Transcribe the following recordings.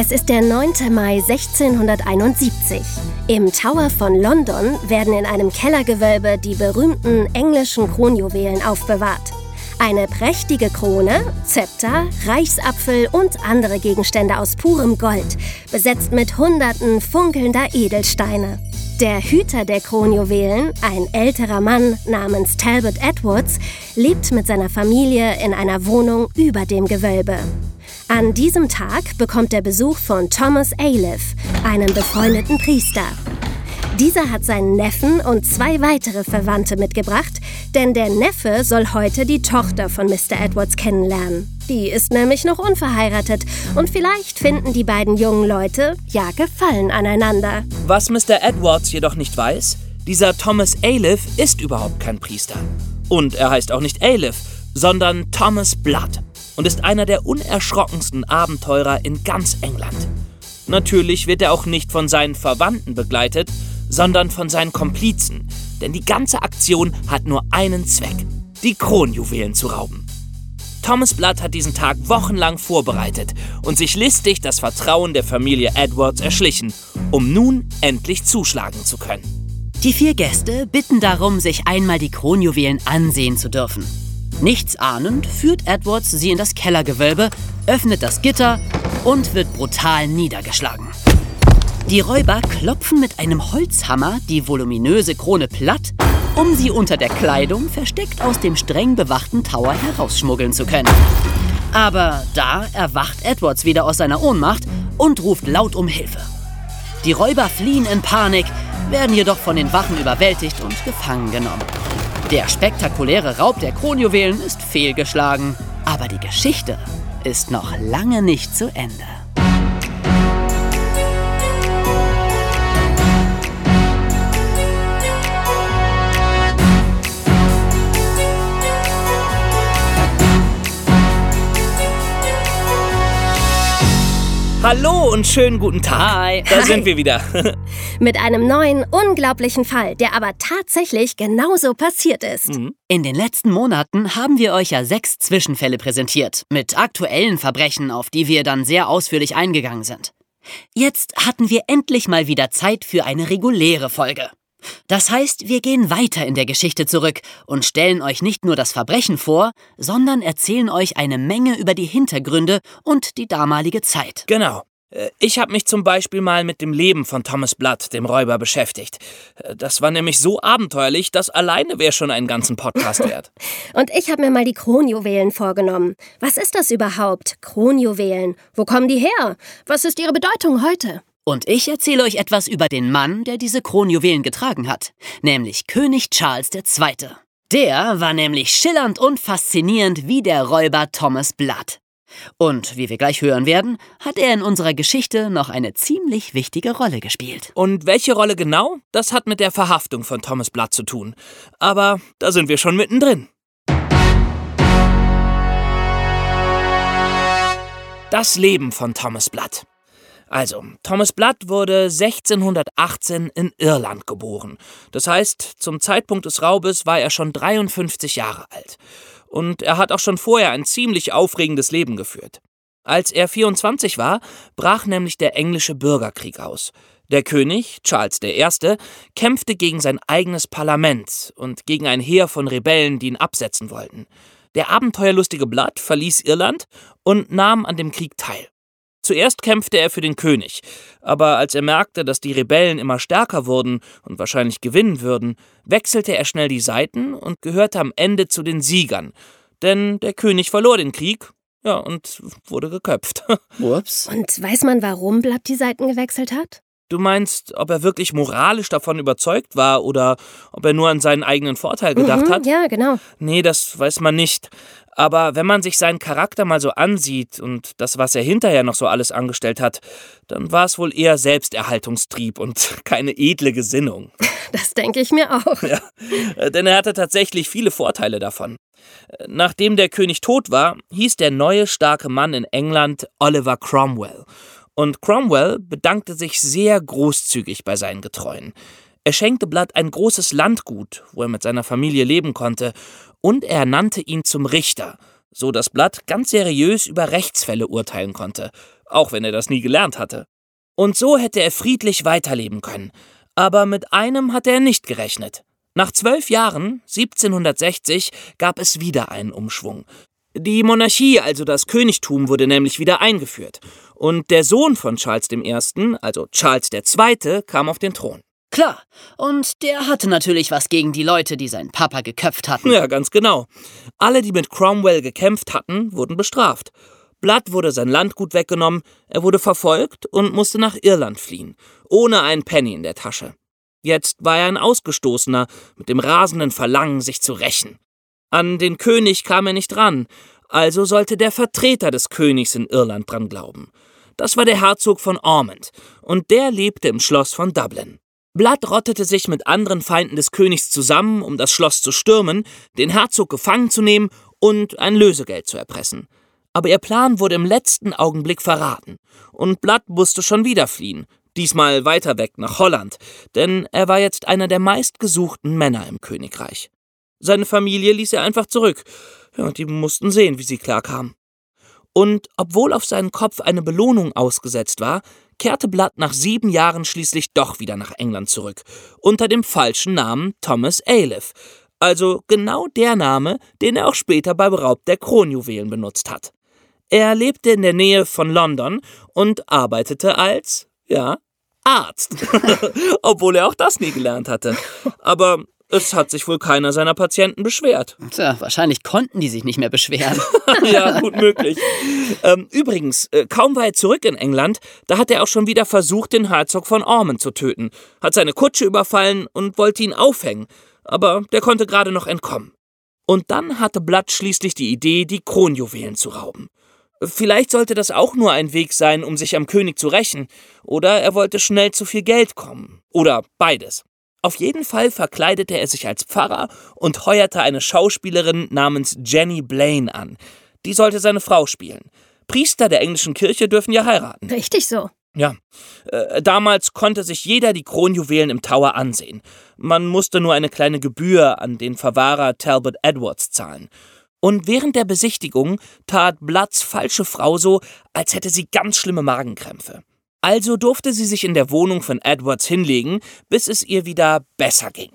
Es ist der 9. Mai 1671. Im Tower von London werden in einem Kellergewölbe die berühmten englischen Kronjuwelen aufbewahrt. Eine prächtige Krone, Zepter, Reichsapfel und andere Gegenstände aus purem Gold, besetzt mit Hunderten funkelnder Edelsteine. Der Hüter der Kronjuwelen, ein älterer Mann namens Talbot Edwards, lebt mit seiner Familie in einer Wohnung über dem Gewölbe. An diesem Tag bekommt er Besuch von Thomas Aliff, einem befreundeten Priester. Dieser hat seinen Neffen und zwei weitere Verwandte mitgebracht, denn der Neffe soll heute die Tochter von Mr. Edwards kennenlernen. Die ist nämlich noch unverheiratet und vielleicht finden die beiden jungen Leute ja Gefallen aneinander. Was Mr. Edwards jedoch nicht weiß, dieser Thomas Aliff ist überhaupt kein Priester. Und er heißt auch nicht Aliff, sondern Thomas Blood und ist einer der unerschrockensten Abenteurer in ganz England. Natürlich wird er auch nicht von seinen Verwandten begleitet, sondern von seinen Komplizen, denn die ganze Aktion hat nur einen Zweck, die Kronjuwelen zu rauben. Thomas Blood hat diesen Tag wochenlang vorbereitet und sich listig das Vertrauen der Familie Edwards erschlichen, um nun endlich zuschlagen zu können. Die vier Gäste bitten darum, sich einmal die Kronjuwelen ansehen zu dürfen. Nichts ahnend führt Edwards sie in das Kellergewölbe, öffnet das Gitter und wird brutal niedergeschlagen. Die Räuber klopfen mit einem Holzhammer die voluminöse Krone platt, um sie unter der Kleidung versteckt aus dem streng bewachten Tower herausschmuggeln zu können. Aber da erwacht Edwards wieder aus seiner Ohnmacht und ruft laut um Hilfe. Die Räuber fliehen in Panik, werden jedoch von den Wachen überwältigt und gefangen genommen. Der spektakuläre Raub der Kronjuwelen ist fehlgeschlagen, aber die Geschichte ist noch lange nicht zu Ende. Hallo und schönen guten Tag. Hi. Da Hi. sind wir wieder. Mit einem neuen, unglaublichen Fall, der aber tatsächlich genauso passiert ist. In den letzten Monaten haben wir euch ja sechs Zwischenfälle präsentiert, mit aktuellen Verbrechen, auf die wir dann sehr ausführlich eingegangen sind. Jetzt hatten wir endlich mal wieder Zeit für eine reguläre Folge. Das heißt, wir gehen weiter in der Geschichte zurück und stellen euch nicht nur das Verbrechen vor, sondern erzählen euch eine Menge über die Hintergründe und die damalige Zeit. Genau. Äh, Ich habe mich zum Beispiel mal mit dem Leben von Thomas Blood, dem Räuber, beschäftigt. Äh, Das war nämlich so abenteuerlich, das alleine wäre schon einen ganzen Podcast wert. Und ich habe mir mal die Kronjuwelen vorgenommen. Was ist das überhaupt? Kronjuwelen. Wo kommen die her? Was ist ihre Bedeutung heute? Und ich erzähle euch etwas über den Mann, der diese Kronjuwelen getragen hat, nämlich König Charles II. Der war nämlich schillernd und faszinierend wie der Räuber Thomas Blood. Und wie wir gleich hören werden, hat er in unserer Geschichte noch eine ziemlich wichtige Rolle gespielt. Und welche Rolle genau? Das hat mit der Verhaftung von Thomas Blood zu tun. Aber da sind wir schon mittendrin. Das Leben von Thomas Blood. Also, Thomas Blood wurde 1618 in Irland geboren. Das heißt, zum Zeitpunkt des Raubes war er schon 53 Jahre alt. Und er hat auch schon vorher ein ziemlich aufregendes Leben geführt. Als er 24 war, brach nämlich der englische Bürgerkrieg aus. Der König, Charles I., kämpfte gegen sein eigenes Parlament und gegen ein Heer von Rebellen, die ihn absetzen wollten. Der abenteuerlustige Blood verließ Irland und nahm an dem Krieg teil. Zuerst kämpfte er für den König, aber als er merkte, dass die Rebellen immer stärker wurden und wahrscheinlich gewinnen würden, wechselte er schnell die Seiten und gehörte am Ende zu den Siegern. Denn der König verlor den Krieg, ja, und wurde geköpft. Ups. Und weiß man, warum Blatt die Seiten gewechselt hat? Du meinst, ob er wirklich moralisch davon überzeugt war oder ob er nur an seinen eigenen Vorteil gedacht mhm, hat? Ja, genau. Nee, das weiß man nicht. Aber wenn man sich seinen Charakter mal so ansieht und das, was er hinterher noch so alles angestellt hat, dann war es wohl eher Selbsterhaltungstrieb und keine edle Gesinnung. Das denke ich mir auch. Ja, äh, denn er hatte tatsächlich viele Vorteile davon. Äh, Nachdem der König tot war, hieß der neue starke Mann in England Oliver Cromwell. Und Cromwell bedankte sich sehr großzügig bei seinen Getreuen. Er schenkte Blood ein großes Landgut, wo er mit seiner Familie leben konnte, und er ernannte ihn zum Richter, so dass Blood ganz seriös über Rechtsfälle urteilen konnte. auch wenn er das nie gelernt hatte. Und so hätte er friedlich weiterleben können. Aber mit einem hatte er nicht gerechnet. Nach zwölf Jahren, 1760, gab es wieder einen Umschwung. Die Monarchie, also das Königtum, wurde nämlich wieder eingeführt. Und der Sohn von Charles I., also Charles II., kam auf den Thron. Klar, und der hatte natürlich was gegen die Leute, die seinen Papa geköpft hatten. Ja, ganz genau. Alle, die mit Cromwell gekämpft hatten, wurden bestraft. Blood wurde sein Landgut weggenommen, er wurde verfolgt und musste nach Irland fliehen, ohne einen Penny in der Tasche. Jetzt war er ein Ausgestoßener mit dem rasenden Verlangen, sich zu rächen. An den König kam er nicht ran, also sollte der Vertreter des Königs in Irland dran glauben. Das war der Herzog von Ormond, und der lebte im Schloss von Dublin. Blood rottete sich mit anderen Feinden des Königs zusammen, um das Schloss zu stürmen, den Herzog gefangen zu nehmen und ein Lösegeld zu erpressen. Aber ihr Plan wurde im letzten Augenblick verraten, und Blood musste schon wieder fliehen, diesmal weiter weg nach Holland, denn er war jetzt einer der meistgesuchten Männer im Königreich. Seine Familie ließ er einfach zurück, ja, die mussten sehen, wie sie klarkamen. Und obwohl auf seinen Kopf eine Belohnung ausgesetzt war, kehrte Blood nach sieben Jahren schließlich doch wieder nach England zurück, unter dem falschen Namen Thomas Ailiff, also genau der Name, den er auch später beim Raub der Kronjuwelen benutzt hat. Er lebte in der Nähe von London und arbeitete als, ja, Arzt, obwohl er auch das nie gelernt hatte. Aber es hat sich wohl keiner seiner Patienten beschwert. Tja, wahrscheinlich konnten die sich nicht mehr beschweren. ja, gut möglich. Ähm, übrigens, äh, kaum war er zurück in England, da hat er auch schon wieder versucht, den Herzog von Ormond zu töten, hat seine Kutsche überfallen und wollte ihn aufhängen, aber der konnte gerade noch entkommen. Und dann hatte Blood schließlich die Idee, die Kronjuwelen zu rauben. Vielleicht sollte das auch nur ein Weg sein, um sich am König zu rächen, oder er wollte schnell zu viel Geld kommen, oder beides. Auf jeden Fall verkleidete er sich als Pfarrer und heuerte eine Schauspielerin namens Jenny Blaine an. Die sollte seine Frau spielen. Priester der englischen Kirche dürfen ja heiraten. Richtig so. Ja. Äh, damals konnte sich jeder die Kronjuwelen im Tower ansehen. Man musste nur eine kleine Gebühr an den Verwahrer Talbot Edwards zahlen. Und während der Besichtigung tat Bloods falsche Frau so, als hätte sie ganz schlimme Magenkrämpfe. Also durfte sie sich in der Wohnung von Edwards hinlegen, bis es ihr wieder besser ging.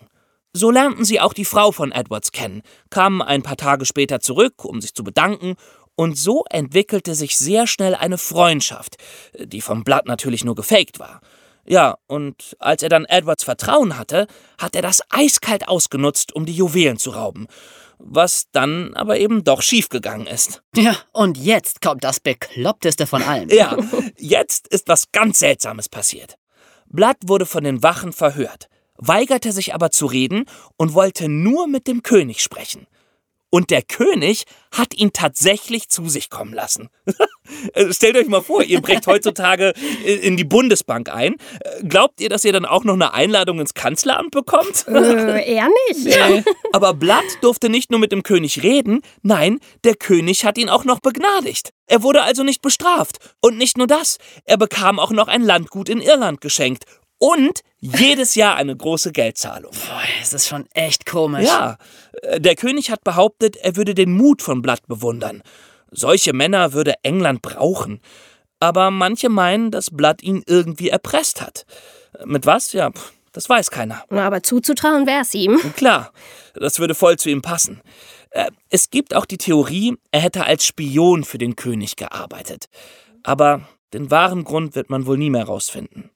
So lernten sie auch die Frau von Edwards kennen, kamen ein paar Tage später zurück, um sich zu bedanken, und so entwickelte sich sehr schnell eine Freundschaft, die vom Blatt natürlich nur gefaked war. Ja, und als er dann Edwards Vertrauen hatte, hat er das eiskalt ausgenutzt, um die Juwelen zu rauben was dann aber eben doch schiefgegangen ist. Ja, und jetzt kommt das Bekloppteste von allem. Ja, jetzt ist was ganz Seltsames passiert. Blood wurde von den Wachen verhört, weigerte sich aber zu reden und wollte nur mit dem König sprechen. Und der König hat ihn tatsächlich zu sich kommen lassen. Äh, stellt euch mal vor, ihr brecht heutzutage in die Bundesbank ein. Äh, glaubt ihr, dass ihr dann auch noch eine Einladung ins Kanzleramt bekommt? Äh, eher nicht. Ja. Aber Blatt durfte nicht nur mit dem König reden, nein, der König hat ihn auch noch begnadigt. Er wurde also nicht bestraft. Und nicht nur das, er bekam auch noch ein Landgut in Irland geschenkt und jedes Jahr eine große Geldzahlung. Boah, das ist schon echt komisch. Ja, äh, der König hat behauptet, er würde den Mut von Blatt bewundern. Solche Männer würde England brauchen. Aber manche meinen, dass Blatt ihn irgendwie erpresst hat. Mit was? Ja, das weiß keiner. Aber zuzutrauen wäre es ihm. Klar, das würde voll zu ihm passen. Äh, es gibt auch die Theorie, er hätte als Spion für den König gearbeitet. Aber den wahren Grund wird man wohl nie mehr rausfinden.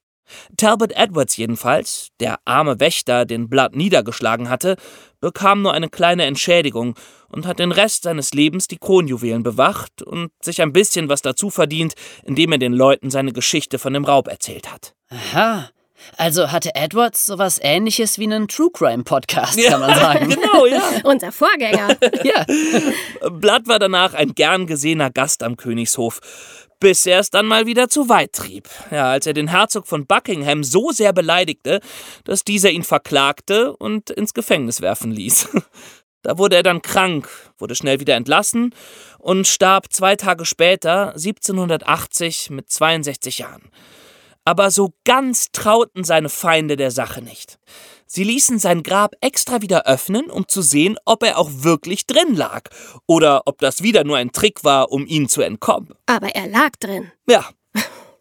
Talbot Edwards jedenfalls, der arme Wächter, den Blood niedergeschlagen hatte, bekam nur eine kleine Entschädigung und hat den Rest seines Lebens die Kronjuwelen bewacht und sich ein bisschen was dazu verdient, indem er den Leuten seine Geschichte von dem Raub erzählt hat. Aha. Also hatte Edwards sowas ähnliches wie einen True Crime Podcast, kann man sagen. genau, ja. Unser Vorgänger. ja. Blood war danach ein gern gesehener Gast am Königshof bis er es dann mal wieder zu weit trieb. Ja, als er den Herzog von Buckingham so sehr beleidigte, dass dieser ihn verklagte und ins Gefängnis werfen ließ. Da wurde er dann krank, wurde schnell wieder entlassen und starb zwei Tage später, 1780, mit 62 Jahren. Aber so ganz trauten seine Feinde der Sache nicht. Sie ließen sein Grab extra wieder öffnen, um zu sehen, ob er auch wirklich drin lag oder ob das wieder nur ein Trick war, um ihnen zu entkommen. Aber er lag drin. Ja,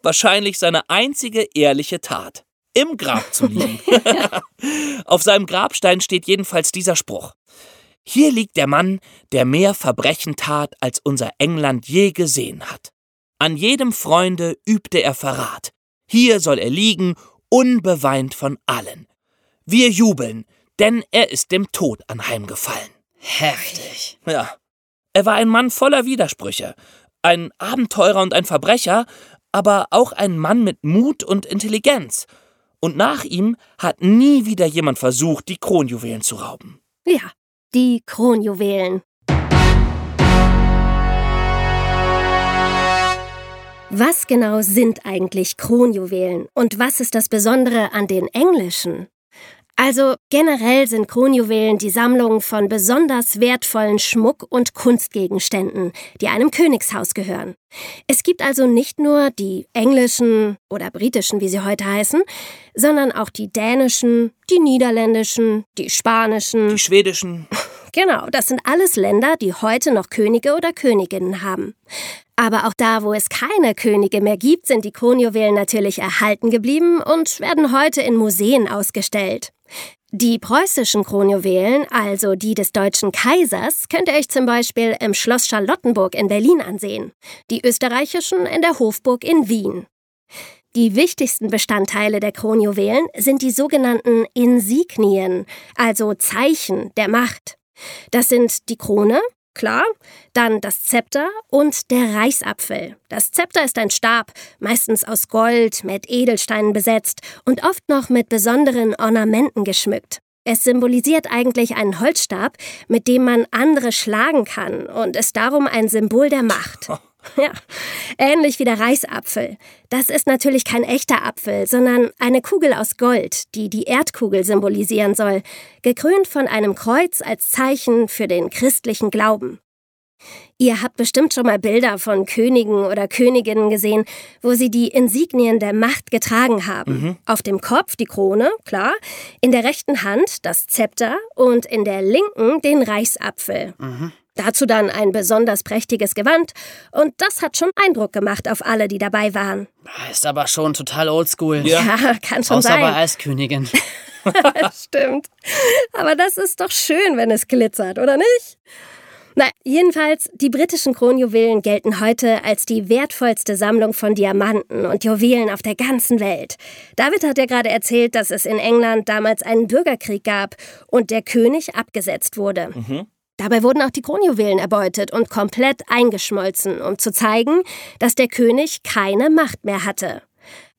wahrscheinlich seine einzige ehrliche Tat. Im Grab zu liegen. Auf seinem Grabstein steht jedenfalls dieser Spruch. Hier liegt der Mann, der mehr Verbrechen tat, als unser England je gesehen hat. An jedem Freunde übte er Verrat. Hier soll er liegen, unbeweint von allen. Wir jubeln, denn er ist dem Tod anheimgefallen. Heftig. Ja. Er war ein Mann voller Widersprüche, ein Abenteurer und ein Verbrecher, aber auch ein Mann mit Mut und Intelligenz. Und nach ihm hat nie wieder jemand versucht, die Kronjuwelen zu rauben. Ja, die Kronjuwelen. Was genau sind eigentlich Kronjuwelen und was ist das Besondere an den englischen? Also generell sind Kronjuwelen die Sammlung von besonders wertvollen Schmuck- und Kunstgegenständen, die einem Königshaus gehören. Es gibt also nicht nur die englischen oder britischen, wie sie heute heißen, sondern auch die dänischen, die niederländischen, die spanischen, Die schwedischen. Genau, das sind alles Länder, die heute noch Könige oder Königinnen haben. Aber auch da, wo es keine Könige mehr gibt, sind die Kronjuwelen natürlich erhalten geblieben und werden heute in Museen ausgestellt. Die preußischen Kronjuwelen, also die des deutschen Kaisers, könnt ihr euch zum Beispiel im Schloss Charlottenburg in Berlin ansehen, die österreichischen in der Hofburg in Wien. Die wichtigsten Bestandteile der Kronjuwelen sind die sogenannten Insignien, also Zeichen der Macht. Das sind die Krone, klar, dann das Zepter und der Reichsapfel. Das Zepter ist ein Stab, meistens aus Gold, mit Edelsteinen besetzt und oft noch mit besonderen Ornamenten geschmückt. Es symbolisiert eigentlich einen Holzstab, mit dem man andere schlagen kann und ist darum ein Symbol der Macht. Ja, ähnlich wie der Reichsapfel. Das ist natürlich kein echter Apfel, sondern eine Kugel aus Gold, die die Erdkugel symbolisieren soll, gekrönt von einem Kreuz als Zeichen für den christlichen Glauben. Ihr habt bestimmt schon mal Bilder von Königen oder Königinnen gesehen, wo sie die Insignien der Macht getragen haben. Auf dem Kopf die Krone, klar, in der rechten Hand das Zepter und in der linken den Reichsapfel. Dazu dann ein besonders prächtiges Gewand und das hat schon Eindruck gemacht auf alle, die dabei waren. Ist aber schon total oldschool. Ja. Ja, kann schon Außer bei sein. Eiskönigin. Stimmt. Aber das ist doch schön, wenn es glitzert, oder nicht? Na, jedenfalls, die britischen Kronjuwelen gelten heute als die wertvollste Sammlung von Diamanten und Juwelen auf der ganzen Welt. David hat ja gerade erzählt, dass es in England damals einen Bürgerkrieg gab und der König abgesetzt wurde. Dabei wurden auch die Kronjuwelen erbeutet und komplett eingeschmolzen, um zu zeigen, dass der König keine Macht mehr hatte.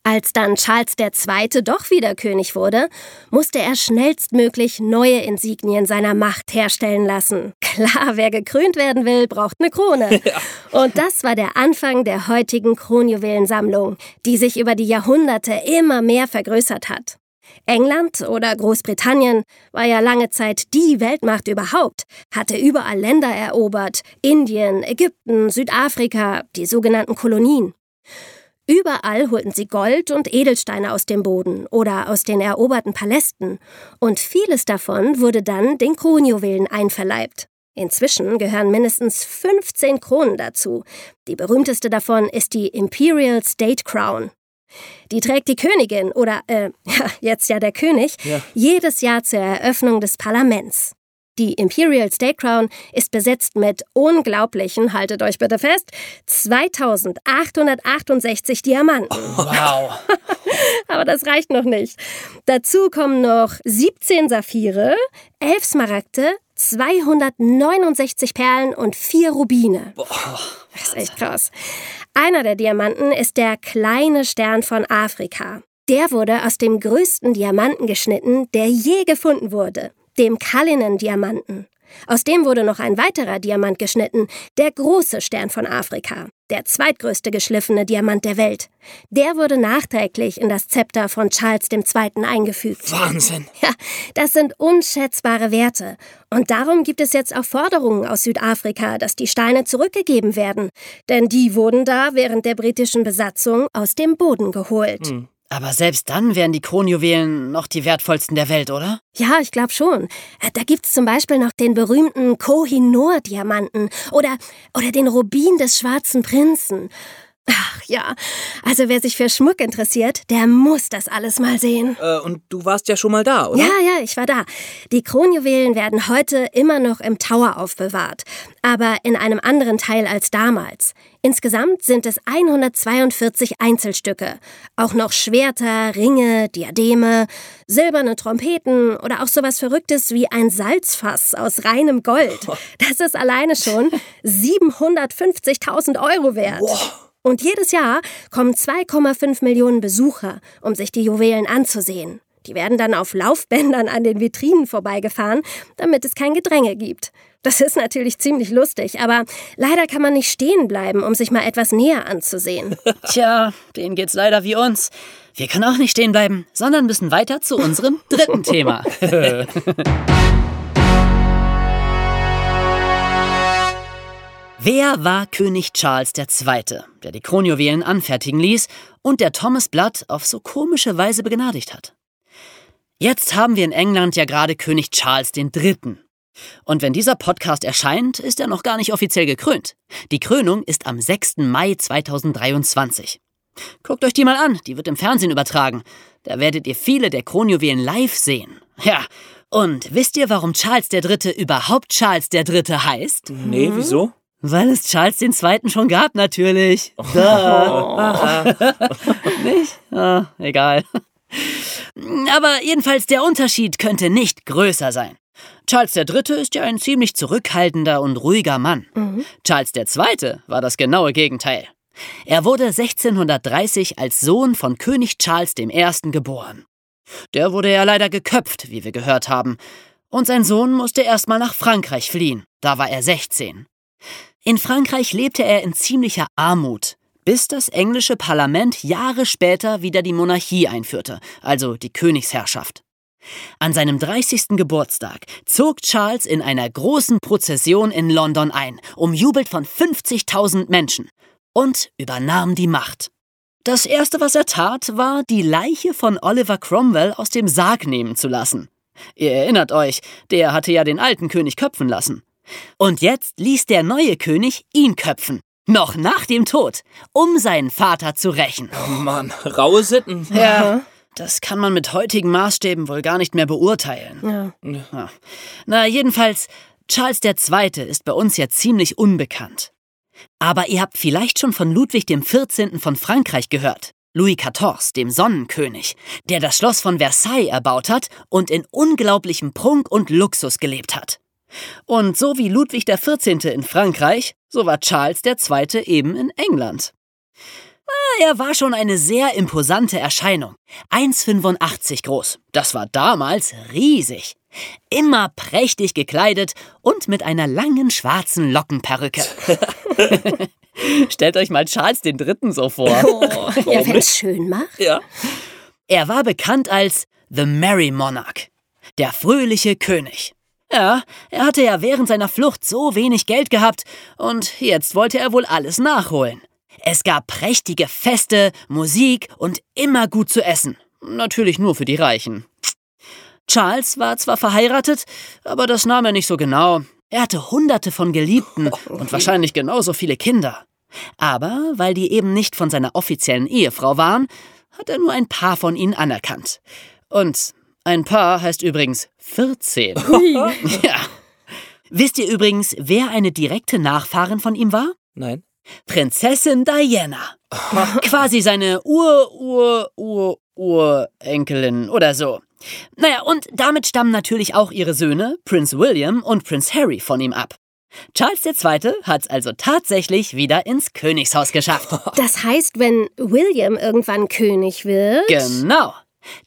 Als dann Charles II. doch wieder König wurde, musste er schnellstmöglich neue Insignien seiner Macht herstellen lassen. Klar, wer gekrönt werden will, braucht eine Krone. Und das war der Anfang der heutigen Kronjuwelensammlung, die sich über die Jahrhunderte immer mehr vergrößert hat. England oder Großbritannien war ja lange Zeit die Weltmacht überhaupt, hatte überall Länder erobert, Indien, Ägypten, Südafrika, die sogenannten Kolonien. Überall holten sie Gold und Edelsteine aus dem Boden oder aus den eroberten Palästen, und vieles davon wurde dann den Kronjuwelen einverleibt. Inzwischen gehören mindestens 15 Kronen dazu. Die berühmteste davon ist die Imperial State Crown. Die trägt die Königin oder, äh, jetzt ja der König, Ja. jedes Jahr zur Eröffnung des Parlaments. Die Imperial State Crown ist besetzt mit unglaublichen, haltet euch bitte fest, 2868 Diamanten. Wow. Aber das reicht noch nicht. Dazu kommen noch 17 Saphire, 11 Smaragde, 269 Perlen und 4 Rubine. Das ist echt krass. Einer der Diamanten ist der kleine Stern von Afrika. Der wurde aus dem größten Diamanten geschnitten, der je gefunden wurde, dem Cullinan-Diamanten. Aus dem wurde noch ein weiterer Diamant geschnitten, der große Stern von Afrika, der zweitgrößte geschliffene Diamant der Welt. Der wurde nachträglich in das Zepter von Charles II. eingefügt. Wahnsinn. Ja, das sind unschätzbare Werte. Und darum gibt es jetzt auch Forderungen aus Südafrika, dass die Steine zurückgegeben werden. Denn die wurden da während der britischen Besatzung aus dem Boden geholt. Aber selbst dann wären die Kronjuwelen noch die wertvollsten der Welt, oder? Ja, ich glaube schon. Äh, Da gibt's zum Beispiel noch den berühmten Koh-i-Noor-Diamanten oder, oder den Rubin des Schwarzen Prinzen. Ach ja, also wer sich für Schmuck interessiert, der muss das alles mal sehen. Äh, und du warst ja schon mal da, oder? Ja, ja, ich war da. Die Kronjuwelen werden heute immer noch im Tower aufbewahrt, aber in einem anderen Teil als damals. Insgesamt sind es 142 Einzelstücke. Auch noch Schwerter, Ringe, Diademe, silberne Trompeten oder auch sowas Verrücktes wie ein Salzfass aus reinem Gold. Das ist alleine schon 750.000 Euro wert. Wow. Und jedes Jahr kommen 2,5 Millionen Besucher, um sich die Juwelen anzusehen. Die werden dann auf Laufbändern an den Vitrinen vorbeigefahren, damit es kein Gedränge gibt. Das ist natürlich ziemlich lustig, aber leider kann man nicht stehen bleiben, um sich mal etwas näher anzusehen. Tja, denen geht's leider wie uns. Wir können auch nicht stehen bleiben, sondern müssen weiter zu unserem dritten Thema. Wer war König Charles II., der die Kronjuwelen anfertigen ließ und der Thomas Blood auf so komische Weise begnadigt hat? Jetzt haben wir in England ja gerade König Charles III. Und wenn dieser Podcast erscheint, ist er noch gar nicht offiziell gekrönt. Die Krönung ist am 6. Mai 2023. Guckt euch die mal an, die wird im Fernsehen übertragen. Da werdet ihr viele der Kronjuwelen live sehen. Ja, und wisst ihr, warum Charles III. überhaupt Charles III. heißt? Nee, wieso? Weil es Charles II. schon gab, natürlich. Oh. nicht? Ah, egal. Aber jedenfalls der Unterschied könnte nicht größer sein. Charles III. ist ja ein ziemlich zurückhaltender und ruhiger Mann. Mhm. Charles II. war das genaue Gegenteil. Er wurde 1630 als Sohn von König Charles I. geboren. Der wurde ja leider geköpft, wie wir gehört haben. Und sein Sohn musste erstmal nach Frankreich fliehen. Da war er 16. In Frankreich lebte er in ziemlicher Armut, bis das englische Parlament Jahre später wieder die Monarchie einführte, also die Königsherrschaft. An seinem 30. Geburtstag zog Charles in einer großen Prozession in London ein, umjubelt von 50.000 Menschen, und übernahm die Macht. Das erste, was er tat, war, die Leiche von Oliver Cromwell aus dem Sarg nehmen zu lassen. Ihr erinnert euch, der hatte ja den alten König köpfen lassen. Und jetzt ließ der neue König ihn köpfen. Noch nach dem Tod, um seinen Vater zu rächen. Oh Mann, raue Sitten. Ja, das kann man mit heutigen Maßstäben wohl gar nicht mehr beurteilen. Ja. Ja. Na, jedenfalls, Charles II. ist bei uns ja ziemlich unbekannt. Aber ihr habt vielleicht schon von Ludwig XIV. von Frankreich gehört. Louis XIV., dem Sonnenkönig, der das Schloss von Versailles erbaut hat und in unglaublichem Prunk und Luxus gelebt hat. Und so wie Ludwig XIV. in Frankreich, so war Charles II. eben in England. Ah, Er war schon eine sehr imposante Erscheinung. 1,85 groß. Das war damals riesig. Immer prächtig gekleidet und mit einer langen schwarzen Lockenperücke. Stellt euch mal Charles III. so vor. Oh, ja, wenn es schön macht. Ja. Er war bekannt als The Merry Monarch, der fröhliche König. Ja, er hatte ja während seiner Flucht so wenig Geld gehabt und jetzt wollte er wohl alles nachholen. Es gab prächtige Feste, Musik und immer gut zu essen. Natürlich nur für die Reichen. Charles war zwar verheiratet, aber das nahm er nicht so genau. Er hatte hunderte von Geliebten und wahrscheinlich genauso viele Kinder. Aber weil die eben nicht von seiner offiziellen Ehefrau waren, hat er nur ein paar von ihnen anerkannt. Und ein Paar heißt übrigens 14. ja. Wisst ihr übrigens, wer eine direkte Nachfahrin von ihm war? Nein. Prinzessin Diana. Quasi seine Ur-Ur-Ur-Urenkelin oder so. Naja, und damit stammen natürlich auch ihre Söhne, Prinz William und Prinz Harry, von ihm ab. Charles II. hat's also tatsächlich wieder ins Königshaus geschafft. Das heißt, wenn William irgendwann König wird. Genau.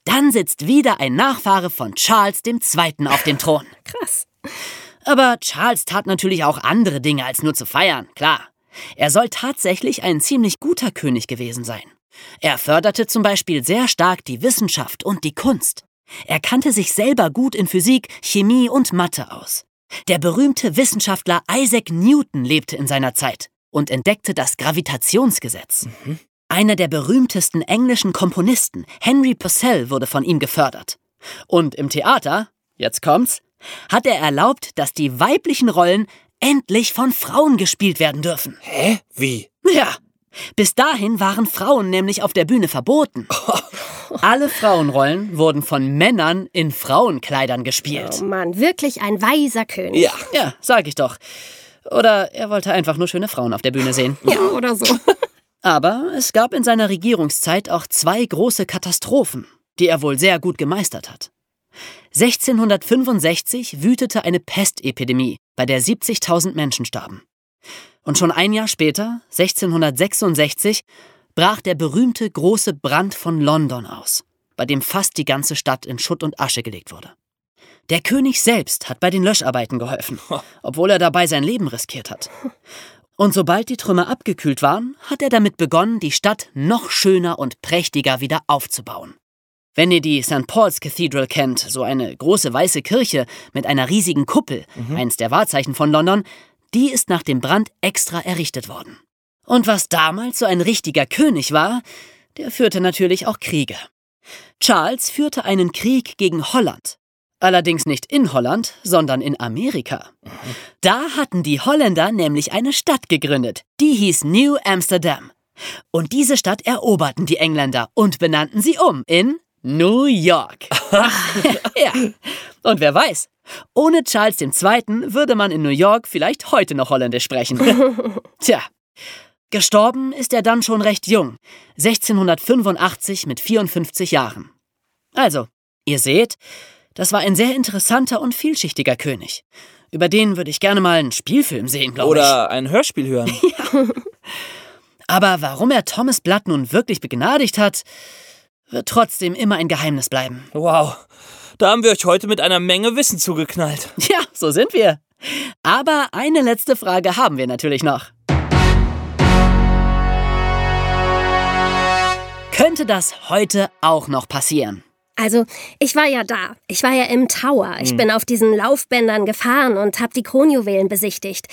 Dann sitzt wieder ein Nachfahre von Charles II. auf dem Thron. Krass. Aber Charles tat natürlich auch andere Dinge als nur zu feiern, klar. Er soll tatsächlich ein ziemlich guter König gewesen sein. Er förderte zum Beispiel sehr stark die Wissenschaft und die Kunst. Er kannte sich selber gut in Physik, Chemie und Mathe aus. Der berühmte Wissenschaftler Isaac Newton lebte in seiner Zeit und entdeckte das Gravitationsgesetz. Einer der berühmtesten englischen Komponisten, Henry Purcell, wurde von ihm gefördert. Und im Theater, jetzt kommt's, hat er erlaubt, dass die weiblichen Rollen endlich von Frauen gespielt werden dürfen. Hä? Wie? Ja, Bis dahin waren Frauen nämlich auf der Bühne verboten. Alle Frauenrollen wurden von Männern in Frauenkleidern gespielt. Oh Mann, wirklich ein weiser König. Ja. Ja, sag ich doch. Oder er wollte einfach nur schöne Frauen auf der Bühne sehen. Ja, oder so. Aber es gab in seiner Regierungszeit auch zwei große Katastrophen, die er wohl sehr gut gemeistert hat. 1665 wütete eine Pestepidemie, bei der 70.000 Menschen starben. Und schon ein Jahr später, 1666, brach der berühmte große Brand von London aus, bei dem fast die ganze Stadt in Schutt und Asche gelegt wurde. Der König selbst hat bei den Löscharbeiten geholfen, obwohl er dabei sein Leben riskiert hat. Und sobald die Trümmer abgekühlt waren, hat er damit begonnen, die Stadt noch schöner und prächtiger wieder aufzubauen. Wenn ihr die St. Paul's Cathedral kennt, so eine große weiße Kirche mit einer riesigen Kuppel, eins der Wahrzeichen von London, die ist nach dem Brand extra errichtet worden. Und was damals so ein richtiger König war, der führte natürlich auch Kriege. Charles führte einen Krieg gegen Holland. Allerdings nicht in Holland, sondern in Amerika. Da hatten die Holländer nämlich eine Stadt gegründet, die hieß New Amsterdam. Und diese Stadt eroberten die Engländer und benannten sie um in New York. ja. Und wer weiß, ohne Charles II. würde man in New York vielleicht heute noch Holländisch sprechen. Tja. Gestorben ist er dann schon recht jung, 1685 mit 54 Jahren. Also, ihr seht, das war ein sehr interessanter und vielschichtiger König. Über den würde ich gerne mal einen Spielfilm sehen, glaube ich. Oder ein Hörspiel hören. Aber warum er Thomas Blood nun wirklich begnadigt hat, wird trotzdem immer ein Geheimnis bleiben. Wow. Da haben wir euch heute mit einer Menge Wissen zugeknallt. Ja, so sind wir. Aber eine letzte Frage haben wir natürlich noch. Könnte das heute auch noch passieren? Also, ich war ja da. Ich war ja im Tower. Ich bin auf diesen Laufbändern gefahren und habe die Kronjuwelen besichtigt.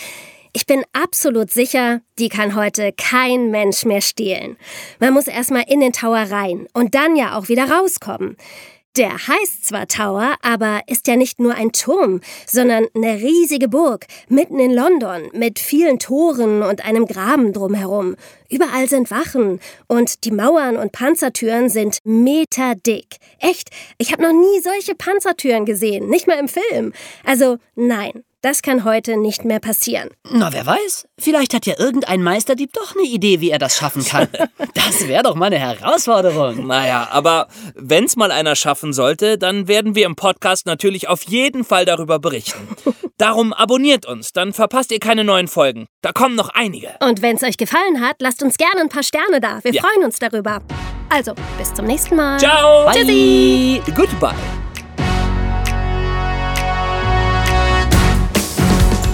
Ich bin absolut sicher, die kann heute kein Mensch mehr stehlen. Man muss erstmal in den Tower rein und dann ja auch wieder rauskommen. Der heißt zwar Tower, aber ist ja nicht nur ein Turm, sondern eine riesige Burg mitten in London mit vielen Toren und einem Graben drumherum. Überall sind Wachen und die Mauern und Panzertüren sind meterdick. Echt, ich habe noch nie solche Panzertüren gesehen, nicht mal im Film. Also nein, das kann heute nicht mehr passieren. Na, wer weiß. Vielleicht hat ja irgendein Meisterdieb doch eine Idee, wie er das schaffen kann. Das wäre doch mal eine Herausforderung. Naja, aber wenn's mal einer schaffen sollte, dann werden wir im Podcast natürlich auf jeden Fall darüber berichten. Darum abonniert uns, dann verpasst ihr keine neuen Folgen. Da kommen noch einige. Und wenn es euch gefallen hat, lasst uns gerne ein paar Sterne da. Wir Ja. freuen uns darüber. Also, bis zum nächsten Mal. Ciao. Bye. Tschüssi. Goodbye.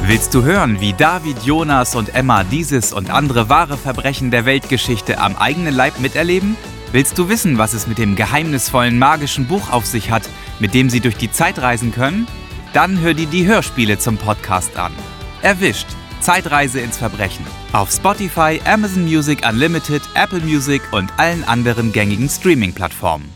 Willst du hören, wie David, Jonas und Emma dieses und andere wahre Verbrechen der Weltgeschichte am eigenen Leib miterleben? Willst du wissen, was es mit dem geheimnisvollen magischen Buch auf sich hat, mit dem sie durch die Zeit reisen können? Dann hör dir die Hörspiele zum Podcast an. Erwischt. Zeitreise ins Verbrechen. Auf Spotify, Amazon Music Unlimited, Apple Music und allen anderen gängigen Streaming-Plattformen.